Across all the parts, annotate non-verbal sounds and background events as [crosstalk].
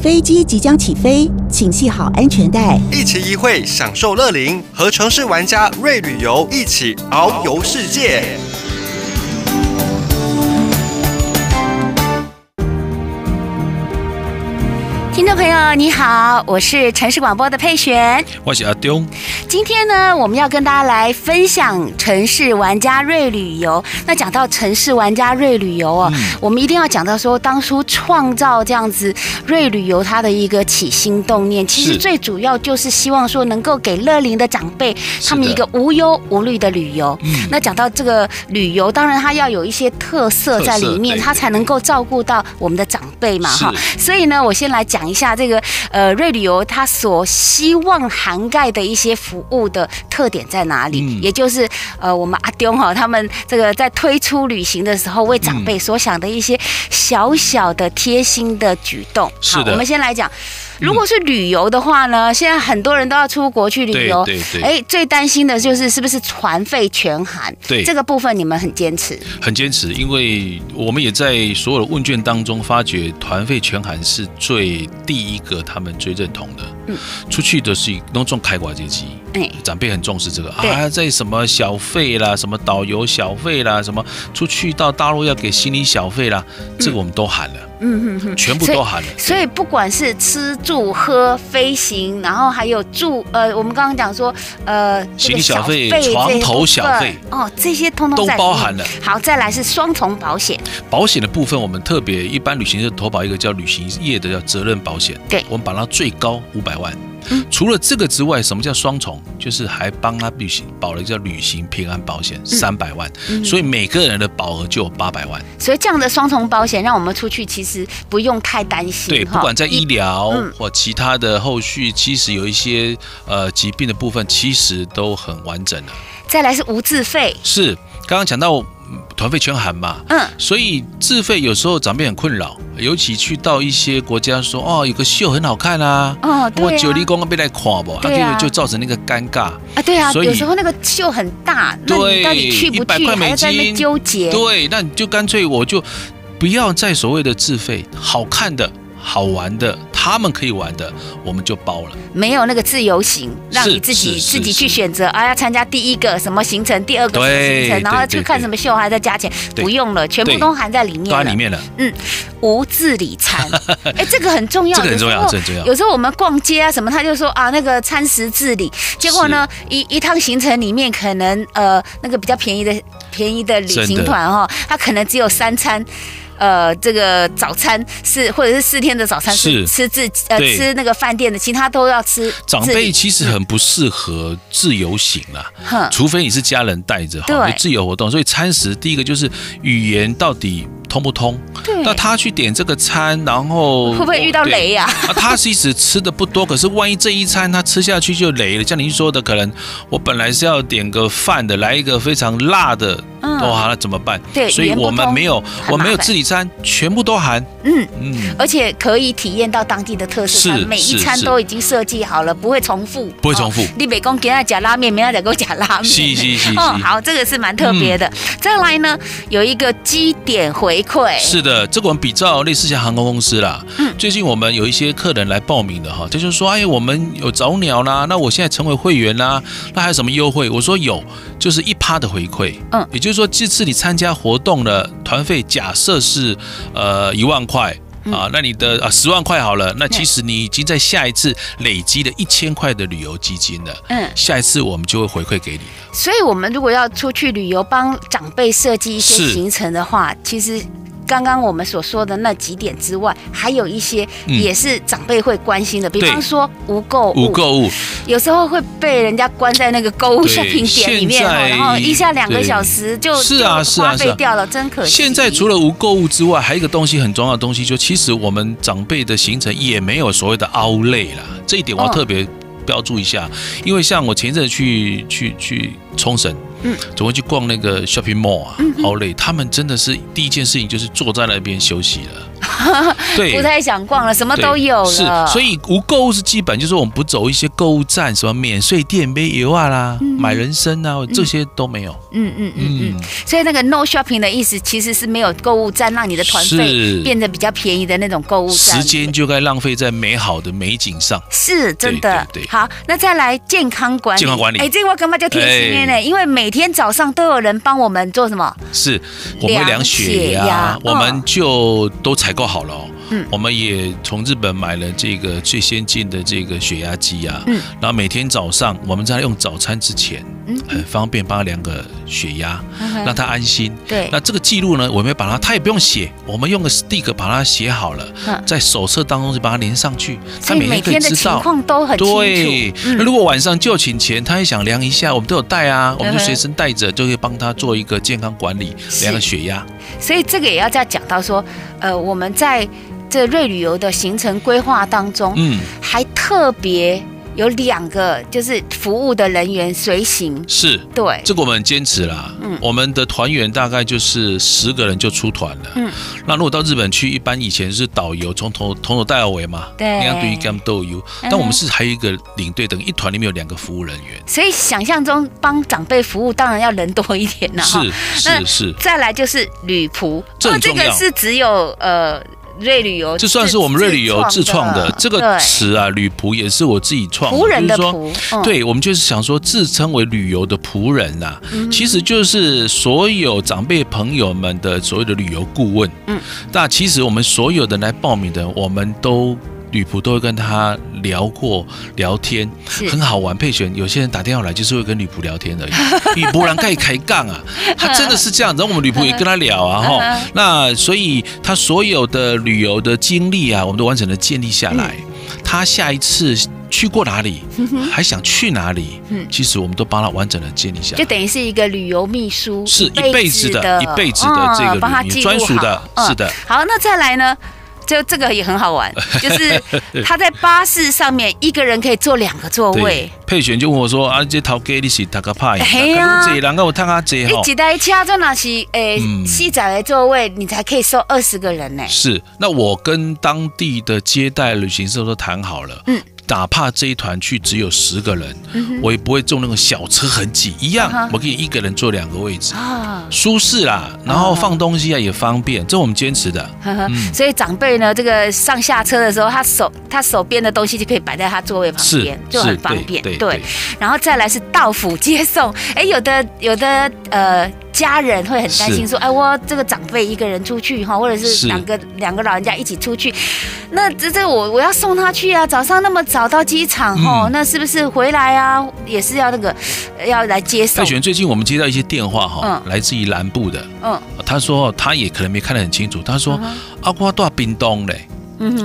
飞机即将起飞，请系好安全带，一期一会享受乐灵，和城市玩家瑞旅游一起遨游世界。听众朋友，你好，我是城市广播的佩璇，我是阿东。今天呢，我们要跟大家来分享城市玩家瑞旅游。那讲到城市玩家瑞旅游哦，嗯、我们一定要讲到说，当初创造这样子瑞旅游它的一个起心动念，其实最主要就是希望说，能够给乐龄的长辈他们一个无忧无虑的旅游。嗯、那讲到这个旅游，当然它要有一些特色在里面，它才能够照顾到我们的长辈嘛，哈。所以呢，我先来讲。一下这个呃瑞旅游，它所希望涵盖的一些服务的特点在哪里？嗯、也就是呃我们阿丢哈他们这个在推出旅行的时候，为长辈所想的一些小小的贴心的举动。好，我们先来讲。如果是旅游的话呢，现在很多人都要出国去旅游，对对对。哎，最担心的就是是不是团费全含？对，这个部分你们很坚持，很坚持，因为我们也在所有的问卷当中发觉，团费全含是最第一个他们最认同的。嗯，出去的是那种开挂阶级，哎，长辈很重视这个啊，在什么小费啦，什么导游小费啦，什么出去到大陆要给行李小费啦，这个我们都喊了，嗯哼哼，全部都含了。所以不管是吃住喝飞行，然后还有住，呃，我们刚刚讲说，呃，行李小费、床头小费，哦，这些通通都包含了。好，再来是双重保险，保险的部分我们特别一般旅行社投保一个叫旅行业的叫责任保险，对，我们把它最高五百万。嗯、除了这个之外，什么叫双重？就是还帮他旅行保了一个叫旅行平安保险三百万，嗯、所以每个人的保额就有八百万。所以这样的双重保险，让我们出去其实不用太担心。对，不管在医疗或其他的后续，其实有一些呃疾病的部分，其实都很完整的。再来是无自费，是刚刚讲到。团费全含嘛，嗯，所以自费有时候长辈很困扰，尤其去到一些国家说哦，有个秀很好看啊，哦，对啊，我九黎公被来垮不，对啊，就造成那个尴尬。啊，对啊，所以有时候那个秀很大，那你到底去不去，还要在那边纠结，对，那你就干脆我就不要再所谓的自费，好看的。好玩的，他们可以玩的，我们就包了。没有那个自由行，让你自己自己去选择啊，要参加第一个什么行程，第二个什么行程，然后去看什么秀，还在加钱，不用了，全部都含在里面，里面了。嗯，无自理餐，[laughs] 哎，这个很重要，这个很重要，这很重要。有时候我们逛街啊什么，他就说啊，那个餐食自理，结果呢，一一趟行程里面可能呃那个比较便宜的便宜的旅行团哈，他可能只有三餐。呃，这个早餐是或者是四天的早餐是吃自呃吃那个饭店的，其他都要吃。长辈其实很不适合自由行啦，嗯、除非你是家人带着哈，自由活动。所以餐食第一个就是语言到底通不通？对。那他去点这个餐，然后会不会遇到雷呀？啊，他其实吃的不多，可是万一这一餐他吃下去就雷了。像您说的，可能我本来是要点个饭的，来一个非常辣的。嗯，哇，那怎么办？对，所以我们没有，我没有自理餐，全部都含。嗯嗯，而且可以体验到当地的特色，是每一餐都已经设计好了，不会重复，不会重复。你别讲给他夹拉面，没他再给我夹拉面。是是是。哦，好，这个是蛮特别的。再来呢，有一个积点回馈。是的，这个我们比照类似像航空公司啦。嗯，最近我们有一些客人来报名的哈，他就说，哎，我们有早鸟啦，那我现在成为会员啦，那还有什么优惠？我说有，就是一趴的回馈。嗯，也就是说，这次你参加活动的团费，假设是呃一万块啊，那你的啊十万块好了，那其实你已经在下一次累积了一千块的旅游基金了。嗯，下一次我们就会回馈给你。所以，我们如果要出去旅游，帮长辈设计一些行程的话，其实。刚刚我们所说的那几点之外，还有一些也是长辈会关心的，比方说无购物，无购物，有时候会被人家关在那个购物 shopping 点里面，然后一下两个小时就是啊是啊花费掉了，真可惜。现在除了无购物之外，还有一个东西很重要的东西，就其实我们长辈的行程也没有所谓的 outlet 啦，这一点我要特别标注一下，因为像我前一阵去去去冲绳。嗯，总会去逛那个 shopping mall 啊，好累。他们真的是第一件事情就是坐在那边休息了。[laughs] 对，不太想逛了，什么都有了。是，所以无购物是基本，就是我们不走一些购物站，什么免税店、买油啊啦、嗯、买人参啊，这些都没有。嗯嗯嗯嗯。所以那个 no shopping 的意思，其实是没有购物站，让你的团费变得比较便宜的那种购物站。时间就该浪费在美好的美景上。是真的。对。好，那再来健康管理。健康管理。哎，这个我干嘛就贴因为每天早上都有人帮我们做什么？是，我们量血压，我们就都采购好了哦。嗯，我们也从日本买了这个最先进的这个血压机啊。嗯，然后每天早上我们在用早餐之前，嗯，很方便帮他量个血压，让他安心。对，那这个记录呢，我们把它，他也不用写，我们用个 stick 把它写好了，在手册当中就把它连上去，他每天可以知道。情况都很清楚。对，那如果晚上就寝前他也想量一下，我们都有带啊，我们就随身带着，就可以帮他做一个健康管理，量个血压。所以这个也要再讲到说，呃，我们在。这瑞旅游的行程规划当中，嗯，还特别有两个就是服务的人员随行，是对，这个我们很坚持啦。嗯，我们的团员大概就是十个人就出团了。嗯，那如果到日本去，一般以前是导游从头从头带到尾嘛，对，那样对于他们都有。但我们是还有一个领队，等于一团里面有两个服务人员。所以想象中帮长辈服务，当然要人多一点呐。是是是。再来就是旅仆，这这个是只有呃。瑞旅游，这算是我们瑞旅游自创的这个词啊，旅仆也是我自己创的。仆人的仆，对，我们就是想说自称为旅游的仆人呐，其实就是所有长辈朋友们的所谓的旅游顾问。嗯，那其实我们所有的来报名的，我们都。旅仆都会跟他聊过聊天，很好玩。佩璇，有些人打电话来就是会跟女仆聊天而已。旅仆人可以开杠啊，他真的是这样。然后我们女仆也跟他聊啊，[laughs] 哈。那所以他所有的旅游的经历啊，我们都完整的建立下来。他下一次去过哪里，还想去哪里？其实我们都帮他完整的建立下来，就等于是一个旅游秘书，是一辈子的一辈子的这个专属的，是的。好，那再来呢？就这个也很好玩，[laughs] 就是他在巴士上面一个人可以坐两个座位。佩璇就问我说：“啊，这头家你是大个派？嘿呀，这人跟我探阿姐哈。你几台车坐那是诶，细窄的座位，你才可以收二十个人呢。是，那我跟当地的接待旅行社都谈好了。嗯。哪怕这一团去只有十个人，我也不会坐那种小车很挤，一样，我可以一个人坐两个位置，舒适啦，然后放东西啊也方便，这是我们坚持的。所以长辈呢，这个上下车的时候，他手他手边的东西就可以摆在他座位旁边，就很方便。对，然后再来是到府接送，哎，有的有的呃。家人会很担心说：“哎，我这个长辈一个人出去哈，或者是两个两个老人家一起出去，那这这我我要送他去啊，早上那么早到机场哈，那是不是回来啊也是要那个要来接送？”佩璇，最近我们接到一些电话哈，来自于南部的，嗯，他说他也可能没看得很清楚，他说阿瓜多冰冻嘞。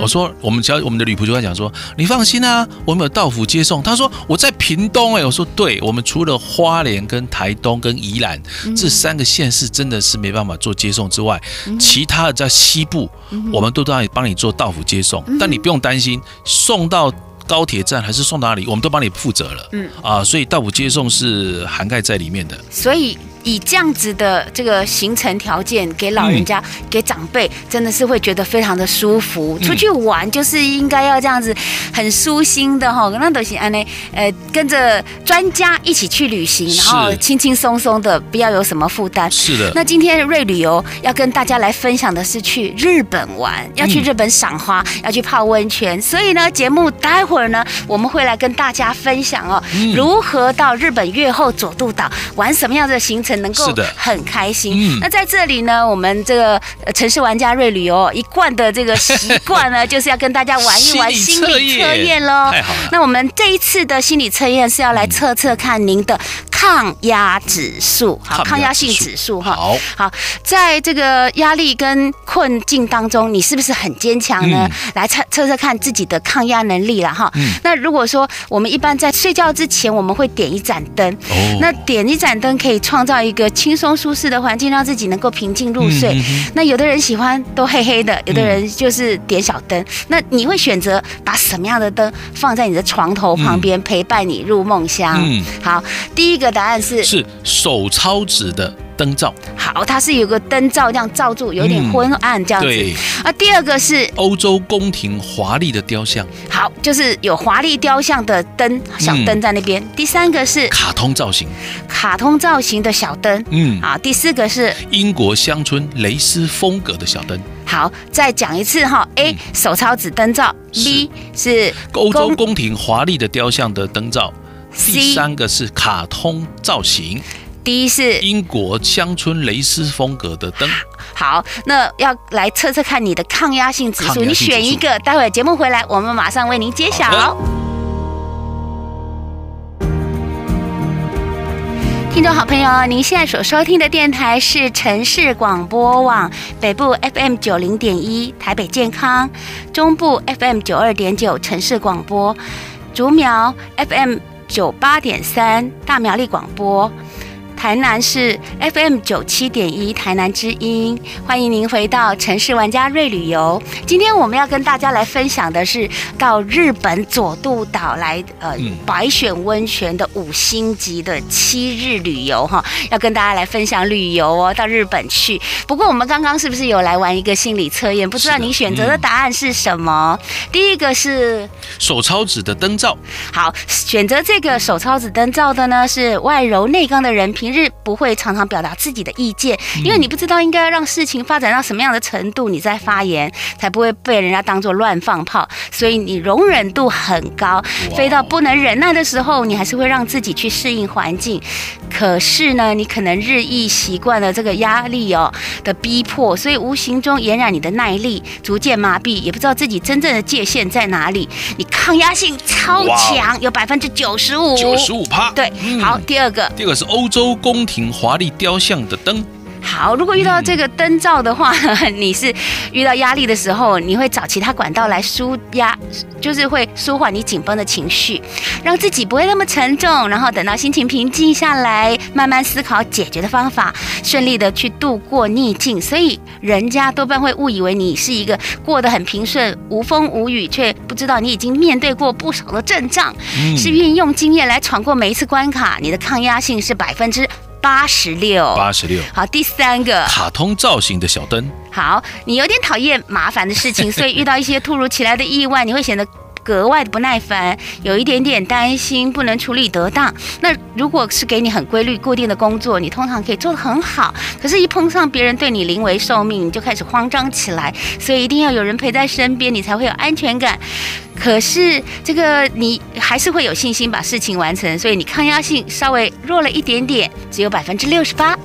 我说，我们只要我们的旅仆就跟他讲说，你放心啊，我们有到府接送。他说我在屏东哎，我说对，我们除了花莲跟台东跟宜兰这三个县市真的是没办法做接送之外，其他的在西部，我们都都你帮你做到府接送，但你不用担心送到高铁站还是送到哪里，我们都帮你负责了。嗯啊，所以到府接送是涵盖在里面的。所以。以这样子的这个行程条件给老人家、嗯、给长辈，真的是会觉得非常的舒服。出去玩就是应该要这样子，很舒心的哈。那都是安呢，呃，跟着专家一起去旅行，然后轻轻松松的，不要有什么负担。是的。那今天瑞旅游要跟大家来分享的是去日本玩，要去日本赏花，嗯、要去泡温泉。所以呢，节目待会儿呢，我们会来跟大家分享哦，如何到日本月后佐渡岛玩什么样的行程。能够很开心。那在这里呢，我们这个城市玩家瑞旅游一贯的这个习惯呢，[laughs] 就是要跟大家玩一玩心理测验喽。那我们这一次的心理测验是要来测测看您的抗压指数，好，抗压性指数哈。好，好，在这个压力跟困境当中，你是不是很坚强呢？来测测测看自己的抗压能力了哈。那如果说我们一般在睡觉之前，我们会点一盏灯，哦那点一盏灯可以创造一个轻松舒适的环境，让自己能够平静入睡。那有的人喜欢都黑黑的，有的人就是点小灯。那你会选择把什么样的灯放在你的床头旁边，陪伴你入梦乡？嗯好，第一个答案是是手抄纸的灯罩。好，它是有个灯罩这样罩住，有点昏暗这样子。嗯、对。啊，第二个是欧洲宫廷华丽的雕像。好，就是有华丽雕像的灯，小灯在那边。嗯、第三个是卡通造型，卡通造型的小灯。嗯。啊，第四个是英国乡村蕾丝风格的小灯。好，再讲一次哈。A 手抄纸灯罩，B 是欧洲宫廷华丽的雕像的灯罩。第三个是卡通造型。第一是英国乡村蕾丝风格的灯。好，那要来测测看你的抗压性指数，你选一个，待会节目回来，我们马上为您揭晓。听众好朋友，您现在所收听的电台是城市广播网，北部 FM 九零点一台北健康，中部 FM 九二点九城市广播，竹苗 FM 九八点三大苗栗广播。台南是 FM 九七点一台南之音，欢迎您回到城市玩家瑞旅游。今天我们要跟大家来分享的是到日本佐渡岛来呃白选温泉的五星级的七日旅游哈，要跟大家来分享旅游哦，到日本去。不过我们刚刚是不是有来玩一个心理测验？不知道您选择的答案是什么？嗯、第一个是手抄纸的灯罩。好，选择这个手抄纸灯罩的呢是外柔内刚的人平日不会常常表达自己的意见，因为你不知道应该要让事情发展到什么样的程度，你再发言才不会被人家当作乱放炮。所以你容忍度很高，飞到不能忍耐的时候，你还是会让自己去适应环境。可是呢，你可能日益习惯了这个压力哦的逼迫，所以无形中延染你的耐力，逐渐麻痹，也不知道自己真正的界限在哪里。你抗压性超强，有百分之九十五，九十五趴。对，好，第二个，第二个是欧洲宫廷华丽雕像的灯。好，如果遇到这个灯罩的话，[laughs] 你是遇到压力的时候，你会找其他管道来舒压，就是会舒缓你紧绷的情绪，让自己不会那么沉重，然后等到心情平静下来，慢慢思考解决的方法，顺利的去度过逆境。所以人家多半会误以为你是一个过得很平顺、无风无雨，却不知道你已经面对过不少的阵仗，是运用经验来闯过每一次关卡。你的抗压性是百分之。八十六，八十六。好，第三个卡通造型的小灯。好，你有点讨厌麻烦的事情，所以遇到一些突如其来的意外，你会显得格外的不耐烦，有一点点担心不能处理得当。那如果是给你很规律固定的工作，你通常可以做得很好。可是，一碰上别人对你临危受命，你就开始慌张起来。所以，一定要有人陪在身边，你才会有安全感。可是，这个你还是会有信心把事情完成，所以你抗压性稍微弱了一点点，只有百分之六十八。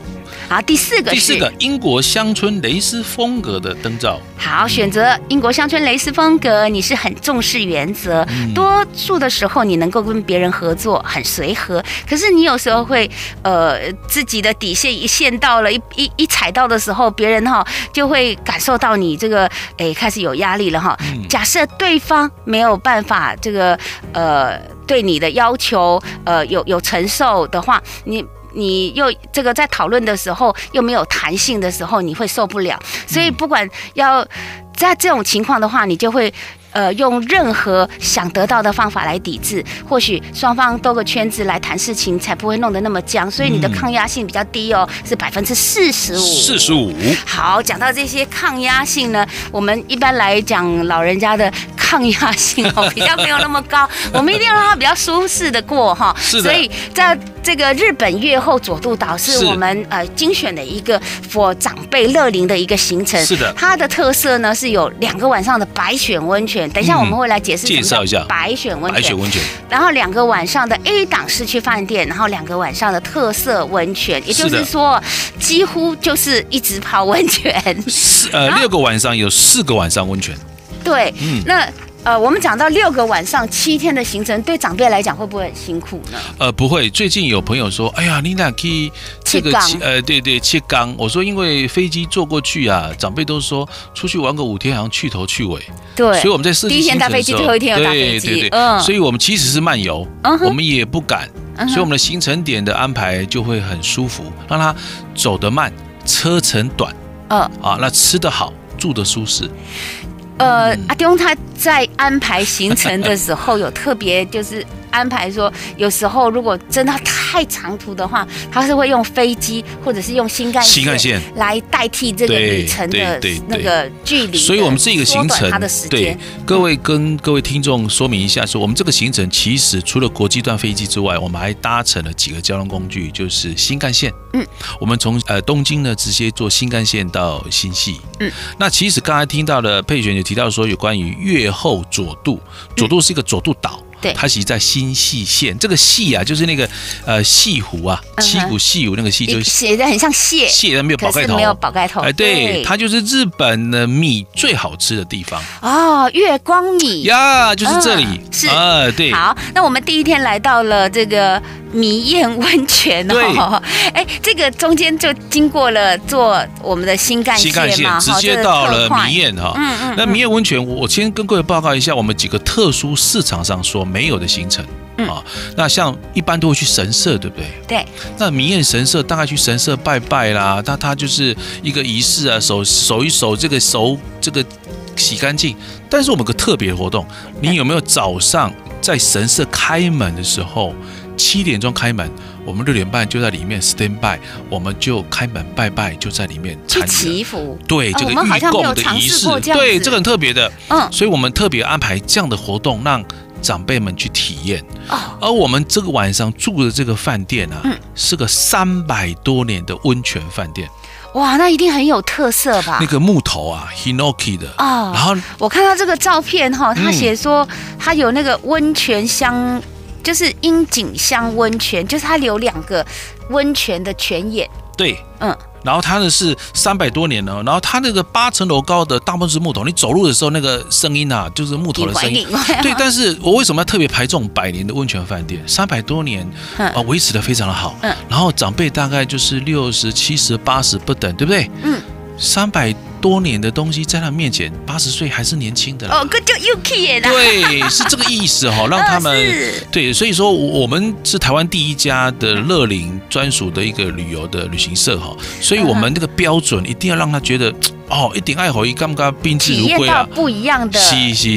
好，第四个是第四个英国乡村蕾丝风格的灯罩。好，选择英国乡村蕾丝风格，你是很重视原则，嗯、多数的时候你能够跟别人合作，很随和。可是你有时候会，呃，自己的底线一线到了，一一一踩到的时候，别人哈就会感受到你这个，哎，开始有压力了哈。嗯、假设对方没有办法这个，呃，对你的要求，呃，有有承受的话，你。你又这个在讨论的时候又没有弹性的时候，你会受不了。所以不管要在这种情况的话，你就会。呃，用任何想得到的方法来抵制，或许双方兜个圈子来谈事情，才不会弄得那么僵。所以你的抗压性比较低哦，是百分之四十五。四十五。好，讲到这些抗压性呢，我们一般来讲老人家的抗压性哦 [laughs] 比较没有那么高，我们一定要让他比较舒适的过哈。是的。所以在这个日本月后佐渡岛是我们呃精选的一个 for 长辈乐龄的一个行程。是的。它的特色呢是有两个晚上的白选温泉。等一下，我们会来解释介绍一下白选温泉。温泉，然后两个晚上的 A 档市区饭店，然后两个晚上的特色温泉，也就是说，几乎就是一直泡温泉。四呃，[laughs] 六个晚上有四个晚上温泉。对，嗯，那。呃，我们讲到六个晚上七天的行程，对长辈来讲会不会很辛苦呢？呃，不会。最近有朋友说，哎呀，你俩可以这个七呃，对对，切缸。我说，因为飞机坐过去啊，长辈都说出去玩个五天，好像去头去尾。对，所以我们在设计第一天搭飞机，最后一天有搭飞机。对对对，嗯。所以我们其实是漫游，我们也不敢，所以我们的行程点的安排就会很舒服，让他走得慢，车程短。嗯。啊，那吃得好，住得舒适。呃，阿东他在安排行程的时候有特别就是安排说，有时候如果真的太长途的话，他是会用飞机或者是用新干新干线来代替这个旅程的那个距离。所以，我们这个行程，它的时间对各位跟各位听众说明一下，说我们这个行程其实除了国际段飞机之外，我们还搭乘了几个交通工具，就是新干线。嗯，我们从呃东京呢直接坐新干线到新潟。嗯，那其实刚才听到的佩璇有提到说有关于越后佐渡，佐渡是一个佐渡岛。对，它其实在新细县，这个细啊，就是那个呃细湖啊，七股细湖那个细，就是写的很像蟹，蟹但没有宝盖头，没有宝盖头。哎，对，它就是日本的米最好吃的地方。哦，月光米。呀，就是这里，是。啊，对。好，那我们第一天来到了这个弥堰温泉哦，[laughs] 哎，这个中间就经过了坐我们的新干线嘛，直接到了弥堰哈。嗯嗯。那弥堰温泉，我先跟各位报告一下，我们几个特殊市场上所。没有的行程啊，那像一般都会去神社，对不对？对。那弥堰神社大概去神社拜拜啦，那它就是一个仪式啊，手手一手这个手这个洗干净。但是我们有个特别活动，你有没有早上在神社开门的时候，七点钟开门，我们六点半就在里面 stand by，我们就开门拜拜，就在里面参祈福。对，这个预供的仪式，对，这个很特别的。嗯，所以我们特别安排这样的活动，让长辈们去体验，而我们这个晚上住的这个饭店啊，是个三百多年的温泉饭店。哇，那一定很有特色吧？那个木头啊，Hinoki 的啊。然后我看到这个照片哈，他写说他有那个温泉乡，就是樱井乡温泉，就是它有两个温泉的泉眼。对，嗯。然后它呢是三百多年了，然后它那个八层楼高的大部分是木头，你走路的时候那个声音啊，就是木头的声音。对，但是我为什么要特别排这种百年的温泉饭店？三百多年啊，维持的非常的好。嗯。然后长辈大概就是六十、七十、八十不等，对不对？嗯。三百多年的东西在他面前，八十岁还是年轻的哦，哥就 UK 对，是这个意思哈，让 [laughs] 他们对，所以说我们是台湾第一家的乐龄专属的一个旅游的旅行社哈，所以我们这个标准一定要让他觉得。[tsk] 哦，一点爱好，一干不干，宾至如归啊！体验到不一样的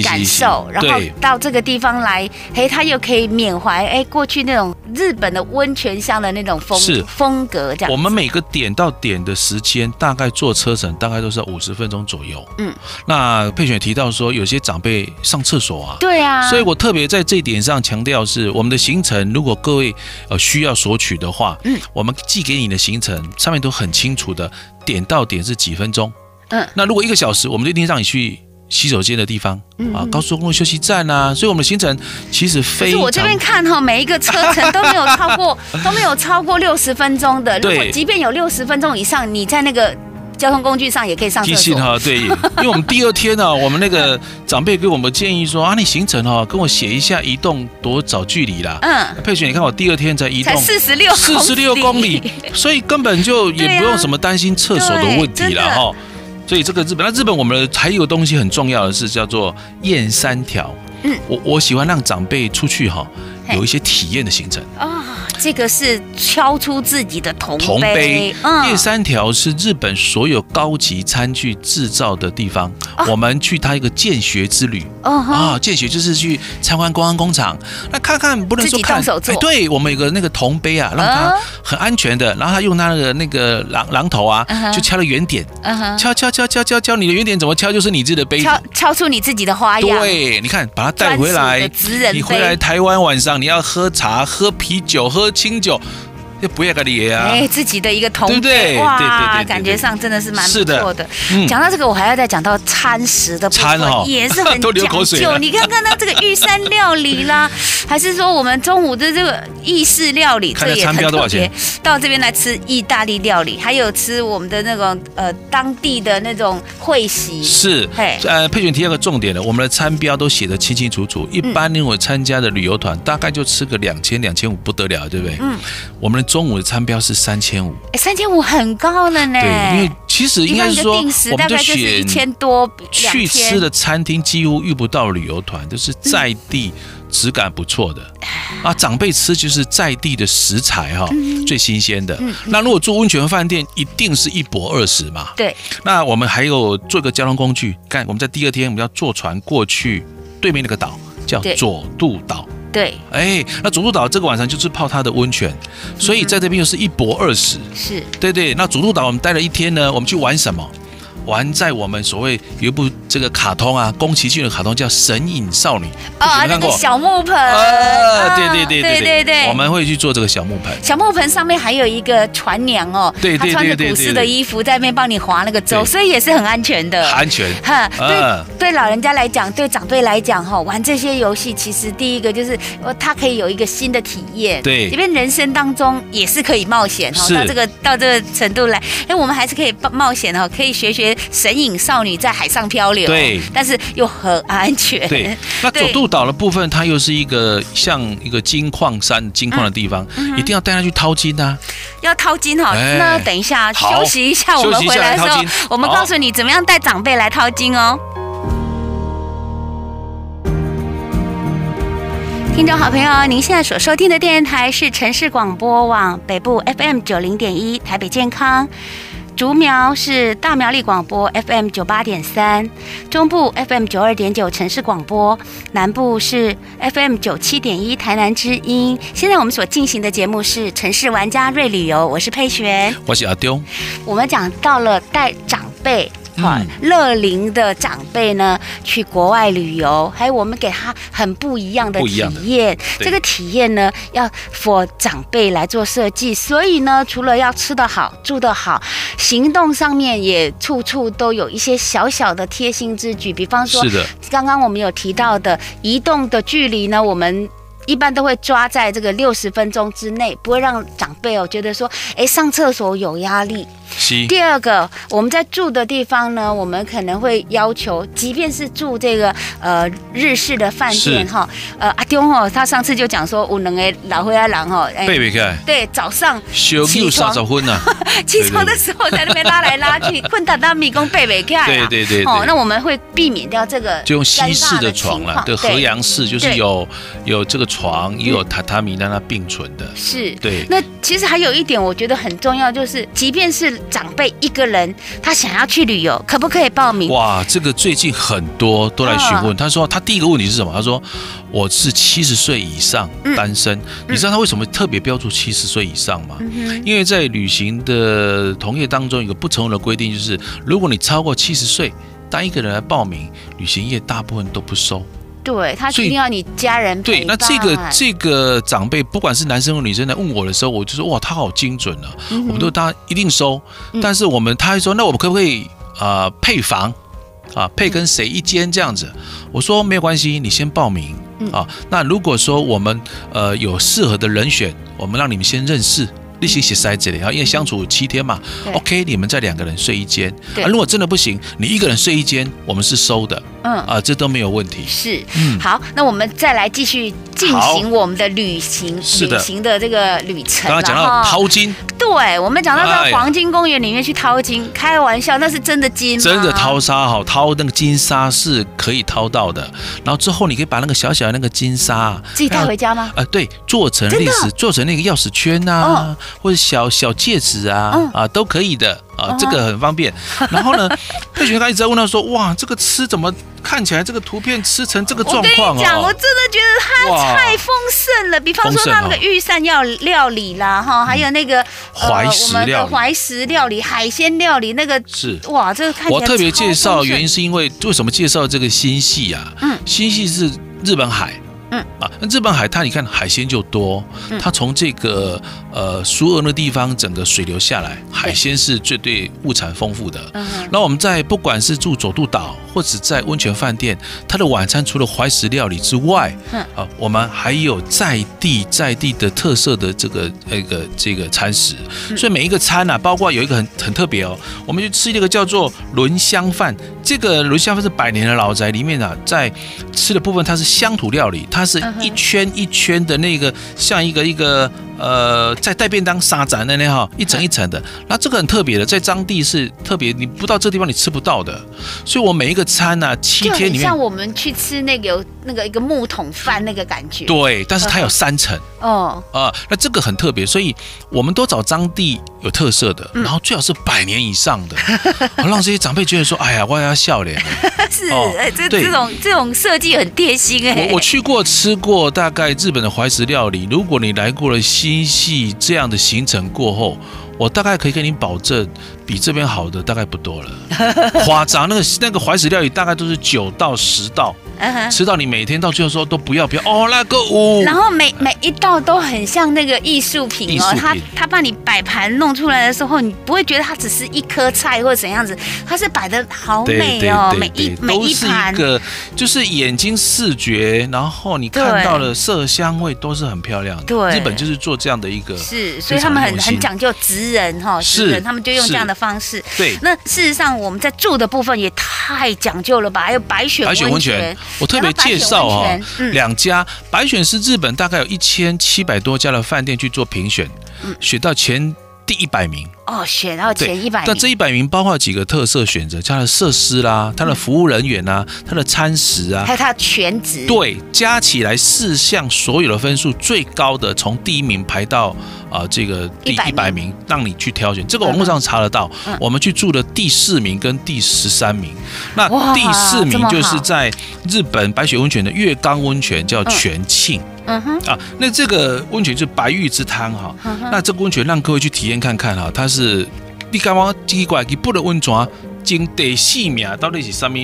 感受，然后到这个地方来，嘿，他又可以缅怀哎过去那种日本的温泉乡的那种风是风格这样。我们每个点到点的时间，大概坐车程大概都是五十分钟左右。嗯，那佩璇提到说，有些长辈上厕所啊，对啊，所以我特别在这一点上强调是，我们的行程如果各位呃需要索取的话，嗯，我们寄给你的行程上面都很清楚的，点到点是几分钟。嗯，那如果一个小时，我们就一定让你去洗手间的地方，嗯、啊，高速公路休息站啊，所以我们的行程其实非常。我这边看哈，每一个车程都没有超过，都没有超过六十分钟的。对，如果即便有六十分钟以上，你在那个。交通工具上也可以上厕所哈，对，因为我们第二天呢、啊，我们那个 [laughs] 长辈给我们建议说啊，你行程哈，跟我写一下移动多少距离啦。嗯，佩璇，你看我第二天才移动四十六四十六公里，所以根本就也不用什么担心厕所的问题了哈。所以这个日本，那日本我们还有东西很重要的是叫做验三条。嗯，我我喜欢让长辈出去哈，有一些体验的行程啊。这个是敲出自己的铜铜杯。第三条是日本所有高级餐具制造的地方。我们去他一个见学之旅。啊，见学就是去参观观光工厂，那看看不能说看。哎，对，我们有个那个铜杯啊，让他很安全的，然后他用他的那个榔榔头啊，就敲了圆点。敲敲敲敲敲敲，你的圆点怎么敲就是你自己的杯子。敲敲出你自己的花样。对，你看，把它带回来。你回来台湾晚上你要喝茶、喝啤酒、喝。清酒，就不要个你啊！哎，自己的一个铜杯，对对对，哇，感觉上真的是蛮不错的。讲到这个，我还要再讲到餐食的部分，也是很 [laughs] 讲究。你看看它这个玉山料理啦，还是说我们中午的这个意式料理，这也很特别。到这边来吃意大利料理，还有吃我们的那种呃当地的那种会席。是，呃，佩璇提到个重点了，我们的餐标都写的清清楚楚。一般因为我参加的旅游团，大概就吃个两千两千五不得了，对不对？嗯，我们的中午的餐标是三千五，哎，三千五很高了呢。对，因为其实应该是说，我们就选一千多去吃的餐厅，几乎遇不到旅游团，都是在地质感不错的啊。长辈吃就是在地的食材哈，最新鲜的。那如果住温泉饭店，一定是一泊二十嘛。对。那我们还有做一个交通工具，看我们在第二天我们要坐船过去对面那个岛，叫佐渡岛。对，哎，那佐渡岛这个晚上就是泡它的温泉，所以在这边又是一泊二食。是，对对。那佐渡岛我们待了一天呢，我们去玩什么？玩在我们所谓有一部这个卡通啊，宫崎骏的卡通叫《神隐少女》，哦，那个小木盆，啊，对对对对对对，我们会去做这个小木盆。小木盆上面还有一个船娘哦，对对对对，她穿着古式的衣服在那边帮你划那个舟，所以也是很安全的，安全。哈，对对，老人家来讲，对长辈来讲哈，玩这些游戏其实第一个就是，他可以有一个新的体验，对，因为人生当中也是可以冒险哈，到这个到这个程度来，哎，我们还是可以冒险哈，可以学学。神隐少女在海上漂流，对，但是又很安全。对，那佐渡岛的部分，它又是一个像一个金矿山、金矿的地方，嗯嗯、一定要带他去淘金啊！要淘金哈，欸、那等一下休息一下，我们回来的时候，我们告诉你怎么样带长辈来淘金哦。听众好朋友，您现在所收听的电台是城市广播网北部 FM 九零点一台北健康。竹苗是大苗栗广播 FM 九八点三，中部 FM 九二点九城市广播，南部是 FM 九七点一台南之音。现在我们所进行的节目是城市玩家瑞旅游，我是佩璇，我是阿丢。我们讲到了带长辈。好，乐龄的长辈呢，去国外旅游，还有我们给他很不一样的体验。这个体验呢，要 for 长辈来做设计，所以呢，除了要吃得好、住得好，行动上面也处处都有一些小小的贴心之举。比方说，是的，刚刚我们有提到的移动的距离呢，我们。一般都会抓在这个六十分钟之内，不会让长辈哦觉得说，哎，上厕所有压力。是。第二个，我们在住的地方呢，我们可能会要求，即便是住这个呃日式的饭店哈，呃阿丢哦，他上次就讲说，我能哎老灰阿郎哦，哎，对，早上起床 [laughs] 起床的时候在那边拉来拉去，困到那迷宫贝贝盖。对对对。哦，那我们会避免掉这个，就用西式的床了，对，和洋式就是有有这个。床也有榻榻米让它并存的，是对。那其实还有一点，我觉得很重要，就是即便是长辈一个人，他想要去旅游，可不可以报名？哇，这个最近很多都来询问。他说他第一个问题是什么？他说我是七十岁以上单身。你知道他为什么特别标注七十岁以上吗？因为在旅行的同业当中，有个不成文的规定，就是如果你超过七十岁，单一个人来报名，旅行业大部分都不收。对，他一定要你家人。对，那这个这个长辈，不管是男生或女生来问我的时候，我就说哇，他好精准啊！嗯、我们都当然一定收，嗯、但是我们他还说，那我们可不可以啊、呃、配房啊配跟谁一间这样子？嗯、我说没有关系，你先报名、嗯、啊。那如果说我们呃有适合的人选，我们让你们先认识。一起写塞这里啊，因为相处七天嘛，OK，你们再两个人睡一间。啊，如果真的不行，你一个人睡一间，我们是收的。嗯。啊，这都没有问题。是，嗯，好，那我们再来继续进行我们的旅行，旅行的这个旅程。刚刚讲到淘金，对，我们讲到在黄金公园里面去淘金，哎、开玩笑，那是真的金吗？真的淘沙哈，淘那个金沙是可以淘到的。然后之后你可以把那个小小的那个金沙自己带回家吗？啊、呃，对，做成历史，做成那个钥匙圈呐、啊。哦或者小小戒指啊、嗯、啊都可以的啊，这个很方便。[laughs] 然后呢，佩璇刚一直在问他说：“哇，这个吃怎么看起来这个图片吃成这个状况？”我跟你讲，我真的觉得它太丰盛了。比方说它那个御膳料料理啦，哈，还有那个怀石料理、怀石料理、海鲜料理，那个是哇，这个看起来我特别介绍原因是因为为什么介绍这个新系啊？嗯，新系是日本海。嗯。啊，那日本海滩你看海鲜就多，它从这个呃苏俄那地方整个水流下来，海鲜是最对物产丰富的。嗯，那我们在不管是住佐渡岛或者在温泉饭店，它的晚餐除了怀石料理之外，嗯。啊，我们还有在地在地的特色的这个那个这个餐食，所以每一个餐啊，包括有一个很很特别哦，我们去吃一个叫做轮香饭，这个轮香饭是百年的老宅里面啊，在吃的部分它是乡土料理，它。它是一圈一圈的那个，像一个一个呃，在带便当沙展那那哈，一层一层的。那这个很特别的，在当地是特别，你不知道这地方你吃不到的。所以我每一个餐呢、啊，七天里面像我们去吃那个有那个一个木桶饭那个感觉。对，但是它有三层。哦啊，那这个很特别，所以我们都找当地有特色的，然后最好是百年以上的，[laughs] 让这些长辈觉得说，哎呀，我要笑脸。[laughs] 是，哎，这这种这种设计很贴心哎。我我去过吃过大概日本的怀石料理，如果你来过了精细这样的行程过后，我大概可以跟你保证，比这边好的大概不多了。[laughs] 夸张，那个那个怀石料理大概都是九到十道。吃到你每天到最后说都不要不要哦，那个五，然后每每一道都很像那个艺术品哦，他他把你摆盘弄出来的时候，你不会觉得它只是一颗菜或者怎样子，它是摆的好美哦，每一每一盘，个就是眼睛视觉，然后你看到的色香味都是很漂亮的。对，日本就是做这样的一个，是，所以他们很很讲究职人哈，职人他们就用这样的方式。对，那事实上我们在住的部分也太讲究了吧？还有白雪白雪温泉。我特别介绍哦，两家白选是日本大概有一千七百多家的饭店去做评选，选到前第一百名哦，选到前一百名。那这一百名包括几个特色选择，它的设施啦，它的服务人员啊，它的餐食啊，还有它的全职。对，加起来四项所有的分数最高的，从第一名排到。啊，这个第一百名让你去挑选，这个网络上查得到。我们去住的第四名跟第十三名，那第四名就是在日本白雪温泉的月冈温泉，叫泉庆。嗯哼，啊，那这个温泉就是白玉之汤哈。那这个温泉让各位去体验看看哈，它是你刚刚奇怪，你不的温泉经第四名到底是什么？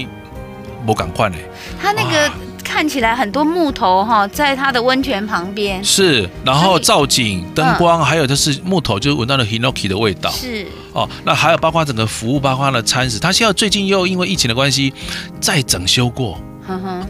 不赶快呢？它那个。看起来很多木头哈，在它的温泉旁边是，然后造景、灯光，还有就是木头，就闻到了 Hinoki 的味道是哦。那还有包括整个服务，包括它的餐食，它现在最近又因为疫情的关系再整修过，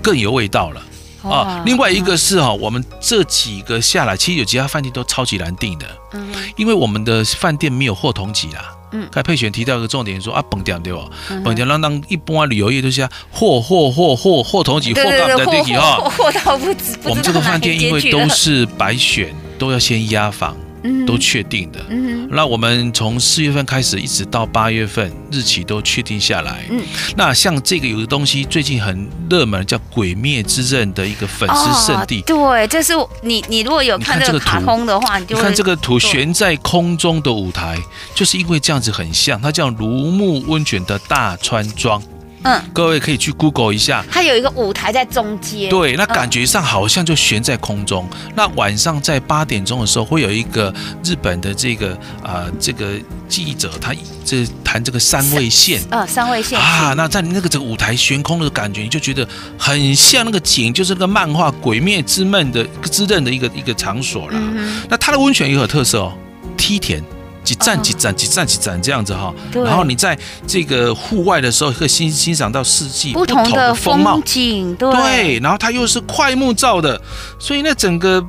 更有味道了啊。另外一个是哈，我们这几个下来，其实有其他饭店都超级难订的，嗯，因为我们的饭店没有货同级啦。嗯，刚才佩璇提到一个重点，说啊，本店对吧？本店让让一般旅游业都是啊，货货货货货同级货到不得地哈，货到不止。我们 [laughs] 这个饭店因为都是白选，都要先压房。都确定的。嗯，那我们从四月份开始，一直到八月份，日期都确定下来。嗯，那像这个有个东西最近很热门，叫《鬼灭之刃》的一个粉丝圣地。对，这是你你如果有看这个卡通的话，你就看这个图悬在空中的舞台，就是因为这样子很像，它叫如木温泉的大川庄。嗯，各位可以去 Google 一下，它有一个舞台在中间。对，那感觉上好像就悬在空中。嗯、那晚上在八点钟的时候，会有一个日本的这个啊、呃、这个记者，他这谈这个三味线。呃，三味线啊，那在那个这个舞台悬空的感觉，你就觉得很像那个景，就是那个漫画《鬼灭之刃》的之刃的一个一个场所了。嗯、那它的温泉也有特色哦，梯田。几站几站几站几站这样子哈，然后你在这个户外的时候，可以欣欣赏到四季不同的风景，对，然后它又是快木造的，所以那整个。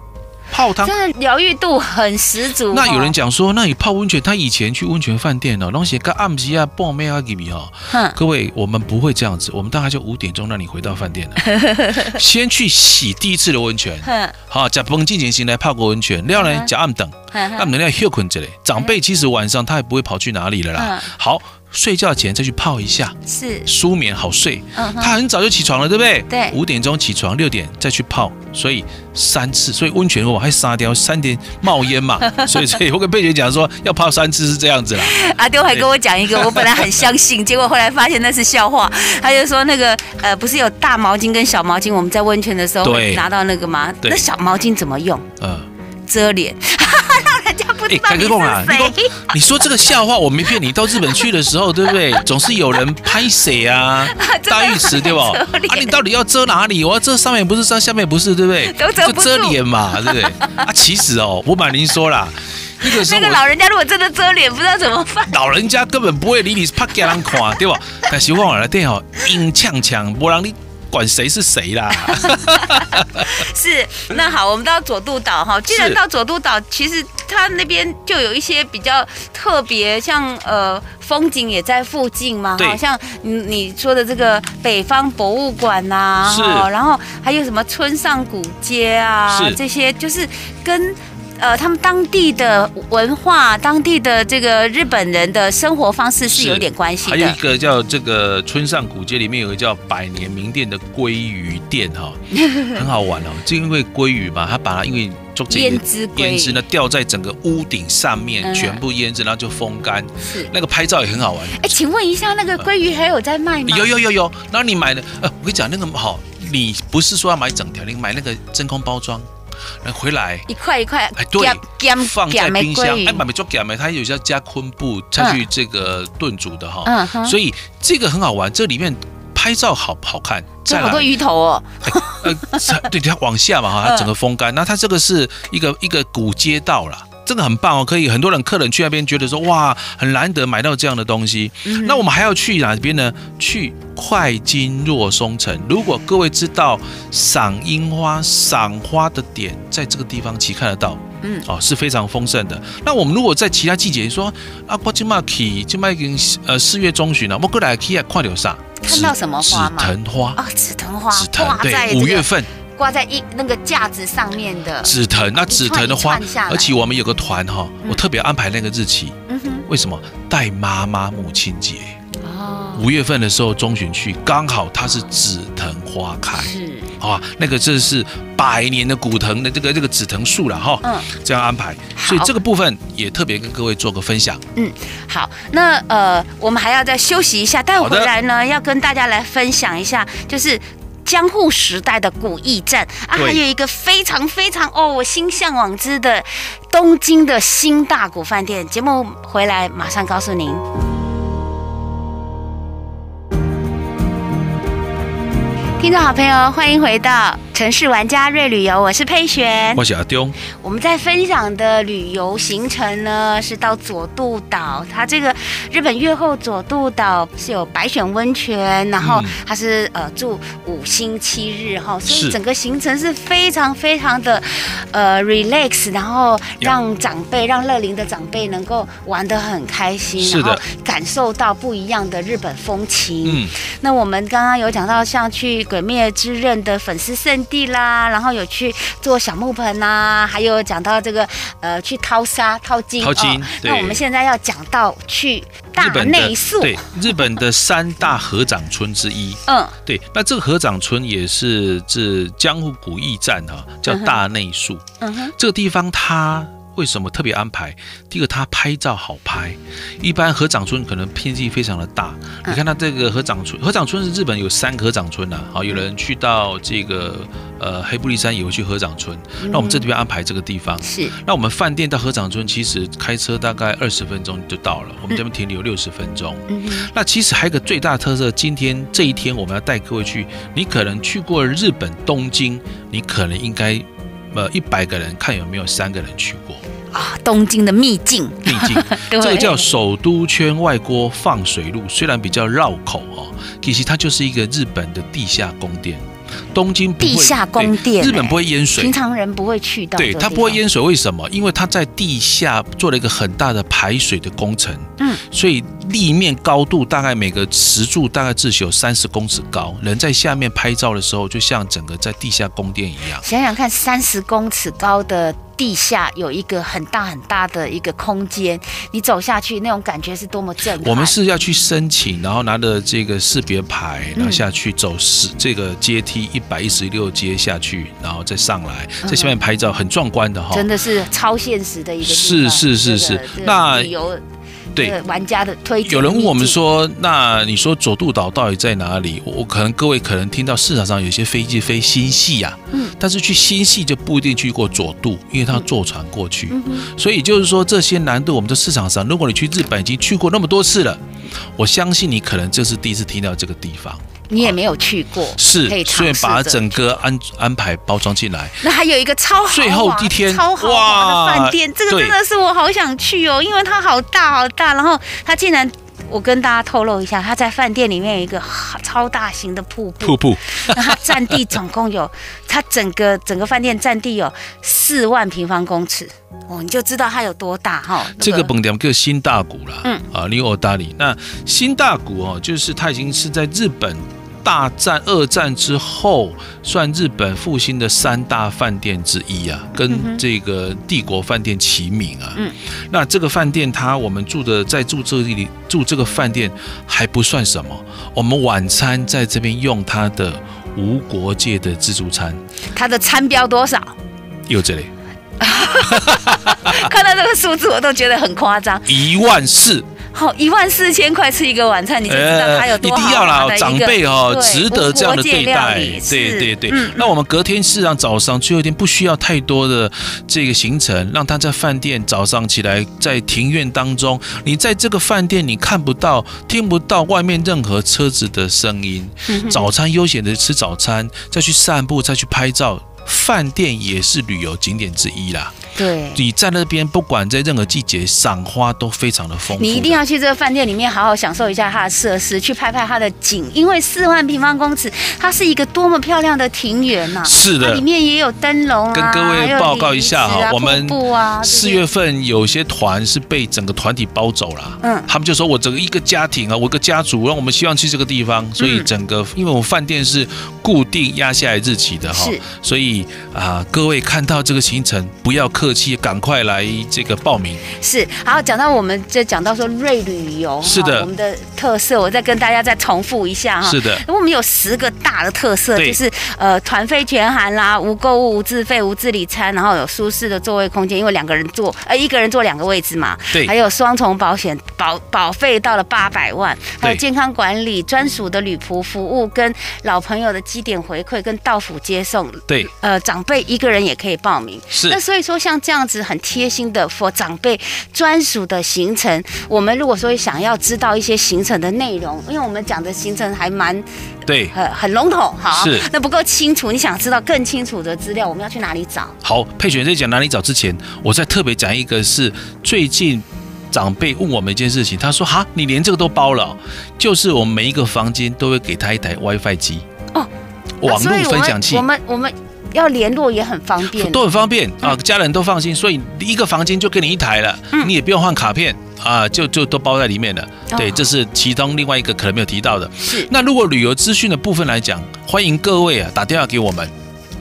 泡汤真的疗愈度很十足。那有人讲说，那你泡温泉，他以前去温泉饭店哦，东西跟暗时啊、半夜啊给你哦。各位，我们不会这样子，我们大概就五点钟让你回到饭店了，[laughs] 先去洗第一次的温泉。好，假崩进前行来泡个温泉，然后呢，假暗等，暗等要休困这里。长辈其实晚上他也不会跑去哪里了啦。好。睡觉前再去泡一下，是舒眠好睡。嗯，他很早就起床了，对不对？对，五点钟起床，六点再去泡，所以三次。所以温泉我还沙雕三点冒烟嘛，[laughs] 所以所以我跟佩姐讲说要泡三次是这样子啦。[laughs] 阿丢还跟我讲一个，我本来很相信，[laughs] 结果后来发现那是笑话。他就说那个呃，不是有大毛巾跟小毛巾，我们在温泉的时候会拿到那个吗？那小毛巾怎么用？嗯，遮脸。哎，凯哥公啊，你说你说这个笑话我没骗你。到日本去的时候，对不对？[laughs] 总是有人拍谁啊？[laughs] 大浴池对吧？[laughs] 啊，你到底要遮哪里？我要遮上面不是，遮下面不是，对不对？就遮脸嘛，对不对？啊，其实哦，我把您说了，那个老人家如果真的遮脸，不知道怎么办。老人家根本不会理你，怕给人看，对吧？但是我来电哦，硬呛呛，不让你。管谁是谁啦？[laughs] 是那好，我们到佐渡岛哈。既然到佐渡岛，其实它那边就有一些比较特别，像呃风景也在附近嘛。好像你你说的这个北方博物馆呐，是。然后还有什么村上古街啊，这些就是跟呃，他们当地的文化、当地的这个日本人的生活方式是有点关系的。还有一个叫这个村上古街里面有一个叫百年名店的鲑鱼店哈，[laughs] 很好玩哦。就因为鲑鱼嘛，他把它因为做这个腌制腌制呢，吊在整个屋顶上面，嗯、全部腌制，然后就风干。是那个拍照也很好玩。哎，请问一下，那个鲑鱼还有在卖吗？有有有有。然后你买的，呃，我跟你讲那个好，你不是说要买整条，你买那个真空包装。回来。一块一块，哎，对，放在冰箱，哎，买没做干没，它有些要加昆布下去这个炖煮的哈，嗯，所以这个很好玩，这里面拍照好好看，这好多鱼头哦，呃，对，它往下嘛哈，它整个风干，那它这个是一个一个古街道啦。这个很棒哦，可以很多人客人去那边觉得说哇，很难得买到这样的东西。嗯、那我们还要去哪边呢？去快金若松城。如果各位知道赏樱花、赏花的点，在这个地方其实看得到，嗯，哦，是非常丰盛的。那我们如果在其他季节说啊，我今麦去，今麦已经呃四月中旬了，我过来去看到啥？看到什么花吗？紫藤花啊，紫藤花，紫藤对，五月份。挂在一那个架子上面的。紫藤，那紫藤的花，而且我们有个团哈，我特别安排那个日期，嗯哼，为什么？带妈妈母亲节。哦，五月份的时候中旬去，刚好它是紫藤花开，是。啊，那个这是百年的古藤的这个这个紫藤树了哈，嗯，这样安排，所以这个部分也特别跟各位做个分享，嗯，好，那呃，我们还要再休息一下，待会回来呢，要跟大家来分享一下，就是。江户时代的古驿站啊，还有一个非常非常哦，我心向往之的东京的新大谷饭店。节目回来马上告诉您。听众好朋友，欢迎回到城市玩家瑞旅游，我是佩璇，我是阿东。我们在分享的旅游行程呢，是到佐渡岛。它这个日本越后佐渡岛是有白选温泉，然后它是呃住五星七日哈，所以整个行程是非常非常的呃 relax，然后让长辈让乐龄的长辈能够玩得很开心，然后感受到不一样的日本风情。嗯，那我们刚刚有讲到像去鬼灭之刃的粉丝圣地啦，然后有去做小木盆呐、啊，还有讲到这个呃去掏沙掏金。掏金。那我们现在要讲到去大内宿，对，日本的三大合掌村之一。嗯，对，那这个合掌村也是自江户古驿站哈，叫大内宿。嗯哼，这个地方它。为什么特别安排？第一个，它拍照好拍。一般合掌村可能面积非常的大，你看它这个合掌村，合掌村是日本有三个合掌村呐。好，有人去到这个呃黑布利山也会去合掌村。那我们这边安排这个地方是。那我们饭店到合掌村其实开车大概二十分钟就到了，我们这边停留六十分钟。那其实还有一个最大的特色，今天这一天我们要带各位去，你可能去过日本东京，你可能应该呃一百个人看有没有三个人去过。啊，东京的秘境，秘境，[laughs] 这个叫首都圈外郭放水路，虽然比较绕口哦，其实它就是一个日本的地下宫殿。东京，地下宫殿，日本不会淹水，平常人不会去到。对，它不会淹水，为什么？因为它在地下做了一个很大的排水的工程，嗯，所以立面高度大概每个石柱大概至少有三十公尺高，人在下面拍照的时候，就像整个在地下宫殿一样。想想看，三十公尺高的。地下有一个很大很大的一个空间，你走下去那种感觉是多么震撼。我们是要去申请，然后拿着这个识别牌，然后下去走十这个阶梯一百一十六阶下去，然后再上来，在下面拍照，很壮观的哈。真的是超现实的一个。是是是是，那有。对玩家的推荐。有人问我们说：“那你说佐渡岛到底在哪里？”我可能各位可能听到市场上有些飞机飞新系呀，嗯，但是去新系就不一定去过佐渡，因为他坐船过去。所以就是说这些难度，我们的市场上，如果你去日本已经去过那么多次了，我相信你可能这是第一次听到这个地方。你也没有去过，是，所以把整个安安排包装进来。那还有一个超豪华最后一天超豪华的饭店，这个真的是我好想去哦，因为它好大好大，然后它竟然。我跟大家透露一下，他在饭店里面有一个超大型的瀑布。瀑布，那它占地总共有，[laughs] 它整个整个饭店占地有四万平方公尺哦，你就知道它有多大哈。这个本店叫新大谷啦，嗯啊，尼欧大里。那新大谷哦，就是它已经是在日本。大战二战之后算日本复兴的三大饭店之一啊，跟这个帝国饭店齐名啊。嗯，那这个饭店它我们住的在住这里住这个饭店还不算什么，我们晚餐在这边用它的无国界的自助餐，它的餐标多少？有这里。[laughs] 看到这个数字，我都觉得很夸张，一万四。好，一万四千块吃一个晚餐，你就知道它有多好。一定要啦，长辈哦，值得这样的对待。对对对。那我们隔天事实上早上最后一天不需要太多的这个行程，让他在饭店早上起来，在庭院当中，你在这个饭店你看不到、听不到外面任何车子的声音，早餐悠闲的吃早餐，再去散步，再去拍照。饭店也是旅游景点之一啦。对，你在那边不管在任何季节，赏花都非常的丰富。你一定要去这个饭店里面好好享受一下它的设施，去拍拍它的景，因为四万平方公尺，它是一个多么漂亮的庭园呐！是的，里面也有灯笼啊。跟各位报告一下哈，我们不啊，四月份有些团是被整个团体包走了。嗯，他们就说我整个一个家庭啊，我一个家族，让我们希望去这个地方，所以整个因为我们饭店是固定压下来日期的哈，是，所以啊，各位看到这个行程不要客气，赶快来。这个报名是好，讲到我们就讲到说瑞旅游是的，我们的特色，我再跟大家再重复一下哈。是的，我们有十个大的特色，就是呃团费全含啦，无购物、无自费、无自理餐，然后有舒适的座位空间，因为两个人坐呃一个人坐两个位置嘛。对，还有双重保险，保保费到了八百万，还有健康管理专属的旅仆服务，跟老朋友的基点回馈跟到府接送。对，呃长辈一个人也可以报名。是，那所以说像这样子很贴。心的 for 长辈专属的行程，我们如果说想要知道一些行程的内容，因为我们讲的行程还蛮对，很很笼统，好，是那不够清楚。你想知道更清楚的资料，我们要去哪里找？好，佩璇在讲哪里找之前，我再特别讲一个，是最近长辈问我们一件事情，他说：“哈，你连这个都包了？”就是我们每一个房间都会给他一台 WiFi 机哦，网络分享器。我们我们。要联络也很方便，都很方便啊，家人都放心，所以一个房间就给你一台了，你也不用换卡片啊，就就都包在里面了。对，这是其中另外一个可能没有提到的。是，那如果旅游资讯的部分来讲，欢迎各位啊打电话给我们。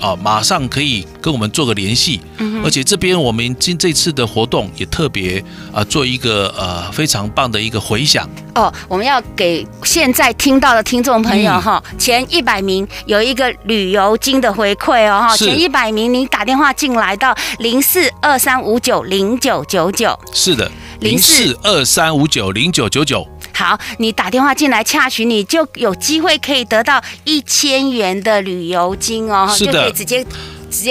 啊，马上可以跟我们做个联系，而且这边我们今这次的活动也特别啊，做一个呃非常棒的一个回响。哦。我们要给现在听到的听众朋友哈，前一百名有一个旅游金的回馈哦哈，前一百名你打电话进来到零四二三五九零九九九，是的，零四二三五九零九九九。好，你打电话进来洽询，你就有机会可以得到一千元的旅游金哦，是，就可以直接。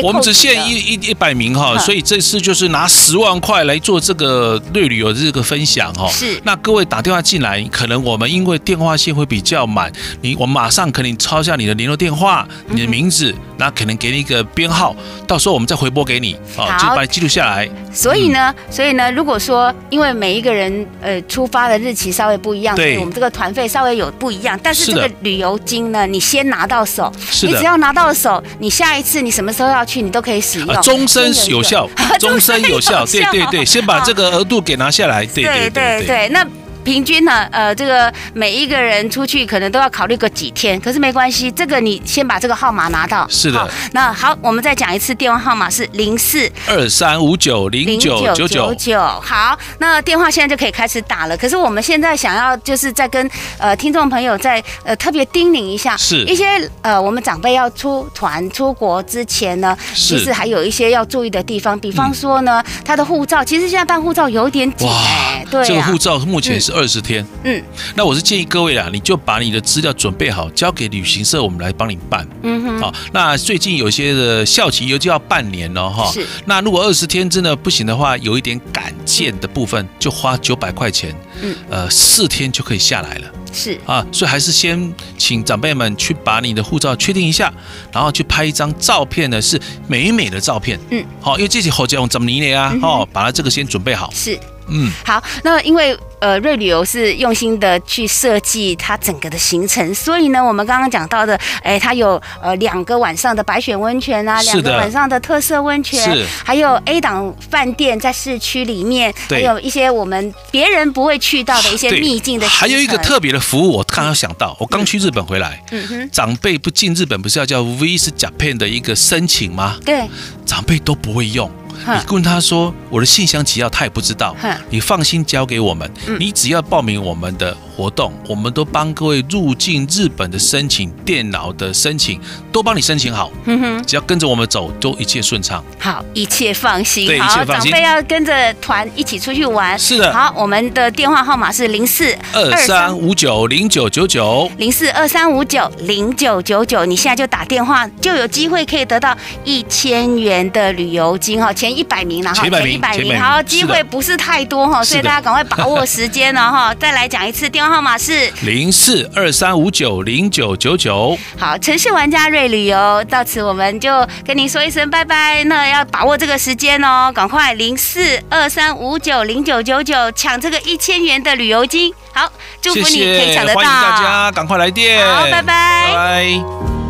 我们只限一一一百名哈，所以这次就是拿十万块来做这个瑞旅游的这个分享哈。是。那各位打电话进来，可能我们因为电话线会比较满，你我马上可能抄下你的联络电话、你的名字，那可能给你一个编号，到时候我们再回拨给你，好，就把你记录下来。所以呢，所以呢，如果说因为每一个人呃出发的日期稍微不一样，所以我们这个团费稍微有不一样，但是这个旅游金呢，你先拿到手，你只要拿到手，你下一次你什么时候？都要去，你都可以使用，[laughs] 终身有效，终身有效，对对对，先把这个额度给拿下来，对。对对对，那。平均呢，呃，这个每一个人出去可能都要考虑个几天，可是没关系，这个你先把这个号码拿到。是的。那好，我们再讲一次，电话号码是零四二三五九零九九九九。好，那电话现在就可以开始打了。可是我们现在想要就是在跟呃听众朋友在呃特别叮咛一下，是，一些呃我们长辈要出团出国之前呢，其实还有一些要注意的地方，比方说呢，他的护照，其实现在办护照有点紧哎，对，这个护照目前是。二十天，嗯，那我是建议各位啦，你就把你的资料准备好，交给旅行社，我们来帮你办，嗯哼，好。那最近有些的校期又就要半年了哈，是。那如果二十天真的不行的话，有一点赶件的部分，就花九百块钱，嗯，呃，四天就可以下来了，是。啊，所以还是先请长辈们去把你的护照确定一下，然后去拍一张照片呢，是美美的照片，嗯，好，因为这些护照用怎么捏啊？哦，把它这个先准备好，是。嗯，好，那因为呃瑞旅游是用心的去设计它整个的行程，所以呢，我们刚刚讲到的，哎，它有呃两个晚上的白雪温泉啊，两个晚上的特色温泉，还有 A 档饭店在市区里面，还有一些我们别人不会去到的一些秘境的，还有一个特别的服务，我刚刚想到，我刚去日本回来，嗯，长辈不进日本不是要叫 Visit Japan 的一个申请吗？对，长辈都不会用。你问他说我的信箱几号，他也不知道。你放心交给我们，你只要报名我们的活动，我们都帮各位入境日本的申请、电脑的申请都帮你申请好。只要跟着我们走，都一切顺畅。好，一切放心。对，一切放心。长辈要跟着团一起出去玩。是的。好，我们的电话号码是零四二三五九零九九九零四二三五九零九九九。你现在就打电话，就有机会可以得到一千元的旅游金哈，前一百名了哈，前一百名。好，机会不是太多哈，所以大家赶快把握时间了哈。再来讲一次，电话号码是零四二三五九零九九九。好，城市玩家瑞旅游到此我们就跟您说一声拜拜。那要把握这个时间哦，赶快零四二三五九零九九九抢这个一千元的旅游金。好，祝福你可以抢得到。欢迎大家赶快来电。好，拜拜。拜拜。